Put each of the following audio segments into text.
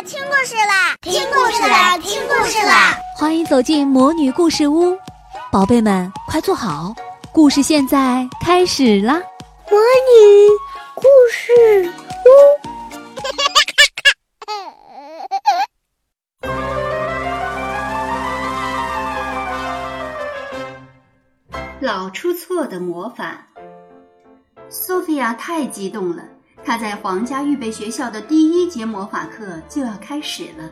啦，听故事啦，听故事啦，听故事啦！欢迎走进魔女故事屋，宝贝们快坐好，故事现在开始啦！魔女故事屋，老出错的魔法。索菲亚太激动了。他在皇家预备学校的第一节魔法课就要开始了，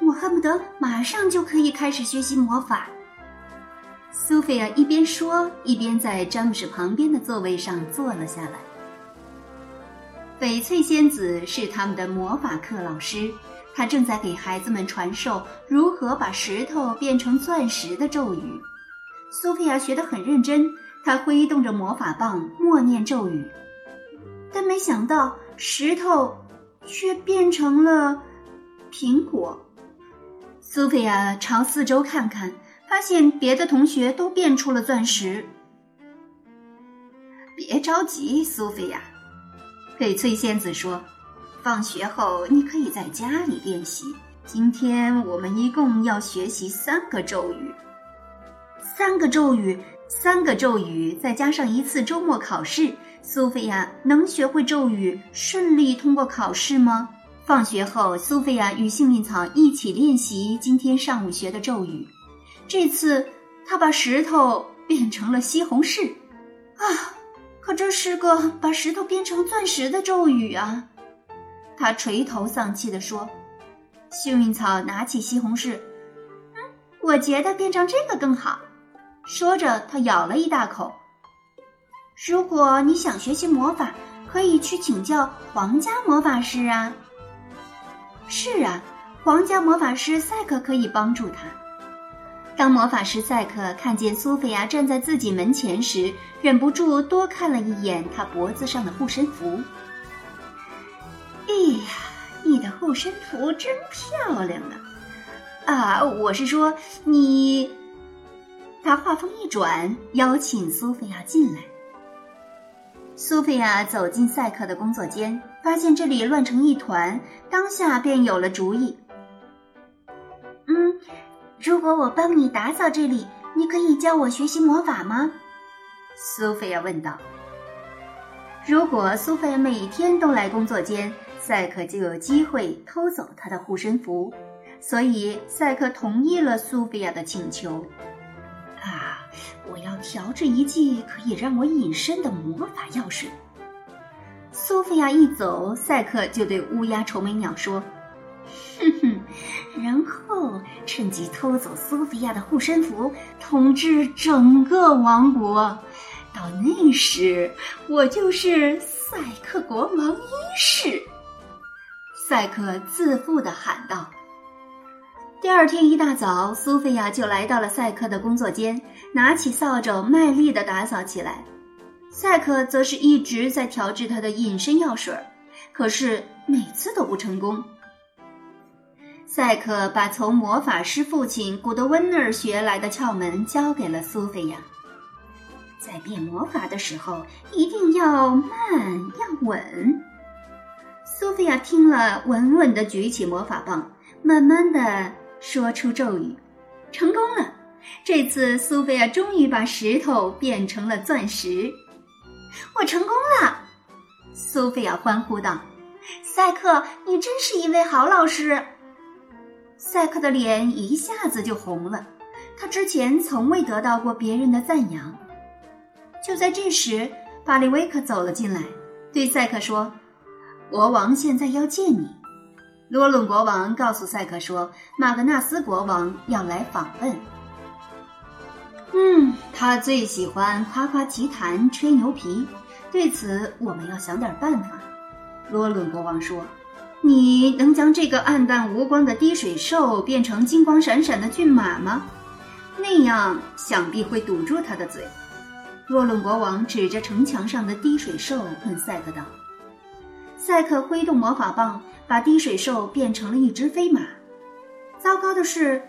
我恨不得马上就可以开始学习魔法。苏菲亚一边说，一边在詹姆士旁边的座位上坐了下来。翡翠仙子是他们的魔法课老师，她正在给孩子们传授如何把石头变成钻石的咒语。苏菲亚学得很认真，她挥动着魔法棒，默念咒语。但没想到，石头却变成了苹果。苏菲亚朝四周看看，发现别的同学都变出了钻石。别着急，苏菲亚，翡翠仙子说：“放学后你可以在家里练习。今天我们一共要学习三个咒语，三个咒语，三个咒语，再加上一次周末考试。”苏菲亚能学会咒语，顺利通过考试吗？放学后，苏菲亚与幸运草一起练习今天上午学的咒语。这次，她把石头变成了西红柿。啊，可这是个把石头变成钻石的咒语啊！她垂头丧气地说。幸运草拿起西红柿，嗯，我觉得变成这个更好。说着，他咬了一大口。如果你想学习魔法，可以去请教皇家魔法师啊。是啊，皇家魔法师赛克可以帮助他。当魔法师赛克看见苏菲亚站在自己门前时，忍不住多看了一眼她脖子上的护身符。哎呀，你的护身符真漂亮啊！啊，我是说你。他话锋一转，邀请苏菲亚进来。苏菲亚走进赛克的工作间，发现这里乱成一团，当下便有了主意。嗯，如果我帮你打扫这里，你可以教我学习魔法吗？苏菲亚问道。如果苏菲亚每天都来工作间，赛克就有机会偷走她的护身符，所以赛克同意了苏菲亚的请求。调制一剂可以让我隐身的魔法药水。苏菲亚一走，赛克就对乌鸦愁眉鸟说：“哼哼，然后趁机偷走苏菲亚的护身符，统治整个王国。到那时，我就是赛克国王一世。”赛克自负的喊道。第二天一大早，苏菲亚就来到了赛克的工作间，拿起扫帚，卖力地打扫起来。赛克则是一直在调制他的隐身药水，可是每次都不成功。赛克把从魔法师父亲古德温那儿学来的窍门交给了苏菲亚，在变魔法的时候一定要慢，要稳。苏菲亚听了，稳稳地举起魔法棒，慢慢地。说出咒语，成功了！这次苏菲亚终于把石头变成了钻石。我成功了！苏菲亚欢呼道：“赛克，你真是一位好老师！”赛克的脸一下子就红了，他之前从未得到过别人的赞扬。就在这时，巴利威克走了进来，对赛克说：“国王现在要见你。”罗伦国王告诉赛克说：“马格纳斯国王要来访问。”嗯，他最喜欢夸夸其谈、吹牛皮。对此，我们要想点办法。”罗伦国王说：“你能将这个暗淡无光的滴水兽变成金光闪闪的骏马吗？那样想必会堵住他的嘴。”洛伦国王指着城墙上的滴水兽问赛克道。赛克挥动魔法棒，把滴水兽变成了一只飞马。糟糕的是，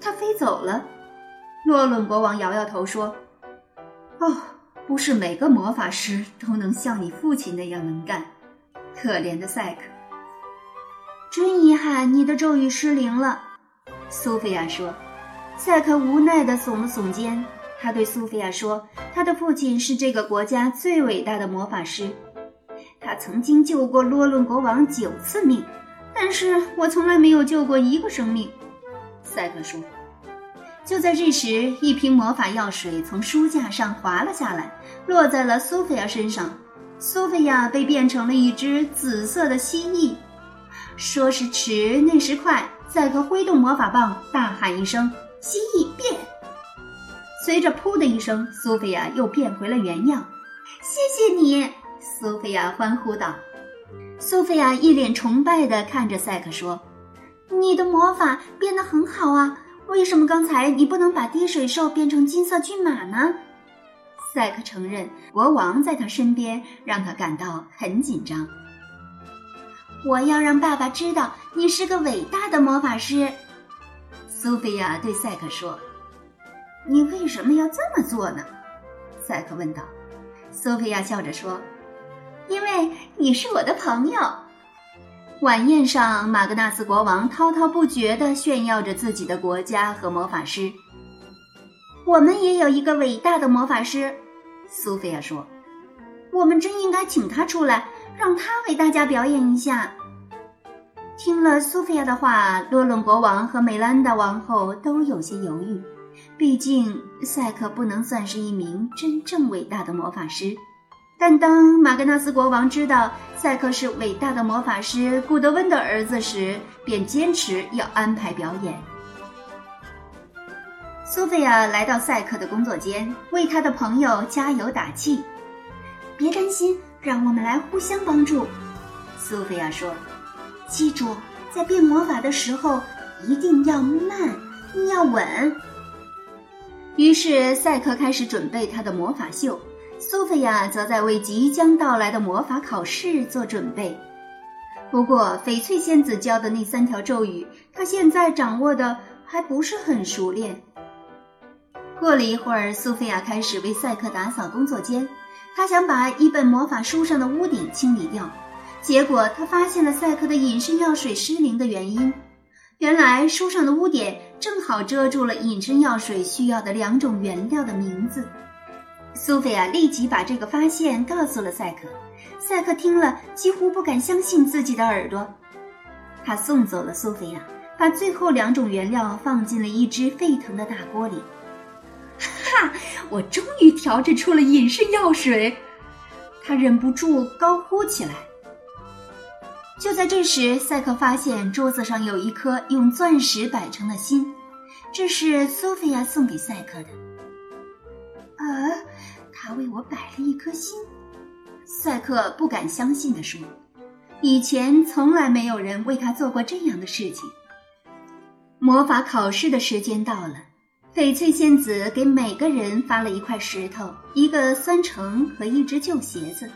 它飞走了。洛伦国王摇摇头说：“哦，不是每个魔法师都能像你父亲那样能干。可怜的赛克。”真遗憾，你的咒语失灵了。”苏菲亚说。赛克无奈地耸了耸肩，他对苏菲亚说：“他的父亲是这个国家最伟大的魔法师，他曾经救过洛伦国王九次命，但是我从来没有救过一个生命。”赛克说。就在这时，一瓶魔法药水从书架上滑了下来，落在了苏菲亚身上。苏菲亚被变成了一只紫色的蜥蜴。说时迟，那时快，赛克挥动魔法棒，大喊一声。蜥蜴变，随着“噗”的一声，苏菲亚又变回了原样。谢谢你，苏菲亚欢呼道。苏菲亚一脸崇拜地看着赛克说：“你的魔法变得很好啊，为什么刚才你不能把滴水兽变成金色骏马呢？”赛克承认，国王在他身边让他感到很紧张。我要让爸爸知道你是个伟大的魔法师。苏菲亚对赛克说：“你为什么要这么做呢？”赛克问道。苏菲亚笑着说：“因为你是我的朋友。”晚宴上，马格纳斯国王滔滔不绝地炫耀着自己的国家和魔法师。我们也有一个伟大的魔法师，苏菲亚说：“我们真应该请他出来，让他为大家表演一下。”听了苏菲亚的话，多伦国王和美兰达王后都有些犹豫。毕竟赛克不能算是一名真正伟大的魔法师。但当马格纳斯国王知道赛克是伟大的魔法师古德温的儿子时，便坚持要安排表演。苏菲亚来到赛克的工作间，为他的朋友加油打气。别担心，让我们来互相帮助。”苏菲亚说。记住，在变魔法的时候一定要慢，要稳。于是赛克开始准备他的魔法秀，苏菲亚则在为即将到来的魔法考试做准备。不过，翡翠仙子教的那三条咒语，她现在掌握的还不是很熟练。过了一会儿，苏菲亚开始为赛克打扫工作间，她想把一本魔法书上的污点清理掉。结果，她发现了赛克的隐身药水失灵的原因。原来，书上的污点正好遮住了隐身药水需要的两种原料的名字。苏菲亚立即把这个发现告诉了赛克。赛克听了，几乎不敢相信自己的耳朵。他送走了苏菲亚，把最后两种原料放进了一只沸腾的大锅里。哈！我终于调制出了隐身药水！他忍不住高呼起来。就在这时，赛克发现桌子上有一颗用钻石摆成的心，这是苏菲亚送给赛克的。啊，他为我摆了一颗心！赛克不敢相信地说：“以前从来没有人为他做过这样的事情。”魔法考试的时间到了，翡翠仙子给每个人发了一块石头、一个酸橙和一只旧鞋子。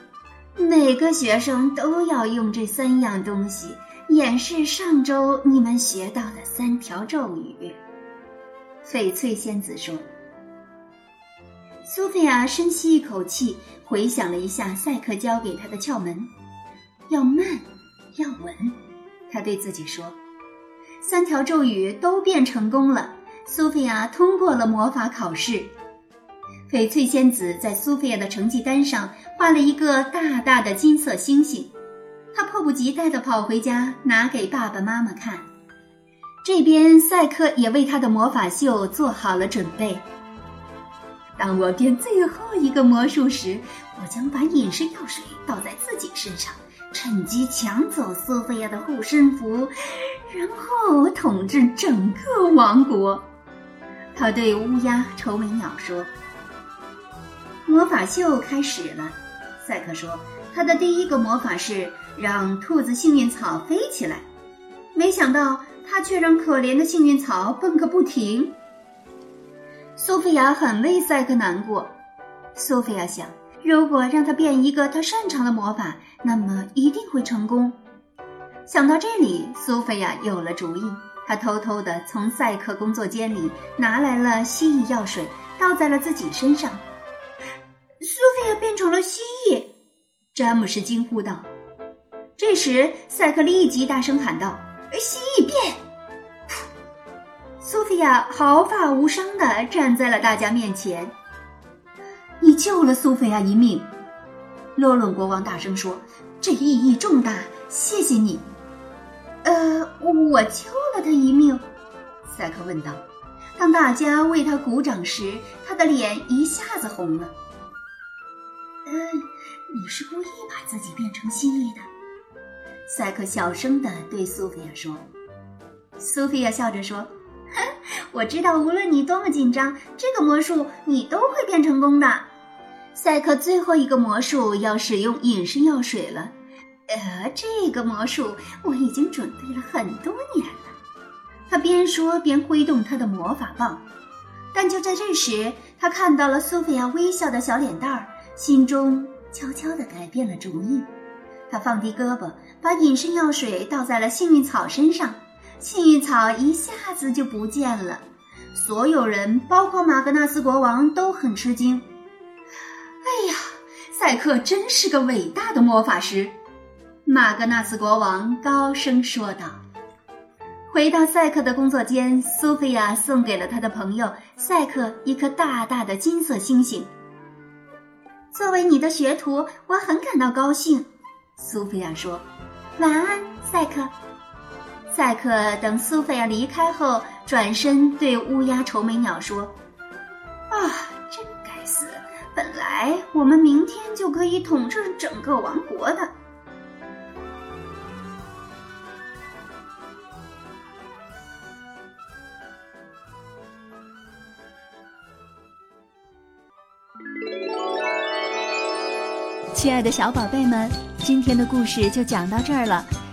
每个学生都要用这三样东西演示上周你们学到的三条咒语。翡翠仙子说：“苏菲亚深吸一口气，回想了一下赛克教给她的窍门，要慢，要稳。”她对自己说：“三条咒语都变成功了。”苏菲亚通过了魔法考试。翡翠仙子在苏菲亚的成绩单上画了一个大大的金色星星，她迫不及待地跑回家拿给爸爸妈妈看。这边赛克也为他的魔法秀做好了准备。当我变最后一个魔术时，我将把隐身药水倒在自己身上，趁机抢走苏菲亚的护身符，然后统治整个王国。他对乌鸦、愁眉鸟说。魔法秀开始了，赛克说：“他的第一个魔法是让兔子幸运草飞起来，没想到他却让可怜的幸运草蹦个不停。”苏菲亚很为赛克难过。苏菲亚想，如果让他变一个他擅长的魔法，那么一定会成功。想到这里，苏菲亚有了主意。她偷偷地从赛克工作间里拿来了蜥蜴药水，倒在了自己身上。苏菲亚变成了蜥蜴，詹姆士惊呼道。这时，赛克立即大声喊道：“蜥蜴变！苏菲亚毫发无伤的站在了大家面前。你救了苏菲亚一命，洛伦国王大声说：“这意义重大，谢谢你。”呃，我救了他一命，赛克问道。当大家为他鼓掌时，他的脸一下子红了。嗯，你是故意把自己变成蜥蜴的？赛克小声的对苏菲亚说。苏菲亚笑着说：“，我知道，无论你多么紧张，这个魔术你都会变成功的。”赛克最后一个魔术要使用隐身药水了。呃，这个魔术我已经准备了很多年了。他边说边挥动他的魔法棒，但就在这时，他看到了苏菲亚微笑的小脸蛋儿，心中悄悄地改变了主意。他放低胳膊，把隐身药水倒在了幸运草身上，幸运草一下子就不见了。所有人，包括马格纳斯国王，都很吃惊。哎呀，赛克真是个伟大的魔法师！马格纳斯国王高声说道。回到赛克的工作间，苏菲亚送给了他的朋友赛克一颗大大的金色星星。作为你的学徒，我很感到高兴，苏菲亚说：“晚安，赛克。”赛克等苏菲亚离开后，转身对乌鸦愁眉鸟说：“啊，真该死！本来我们明天就可以统治整个王国的。”亲爱的小宝贝们，今天的故事就讲到这儿了。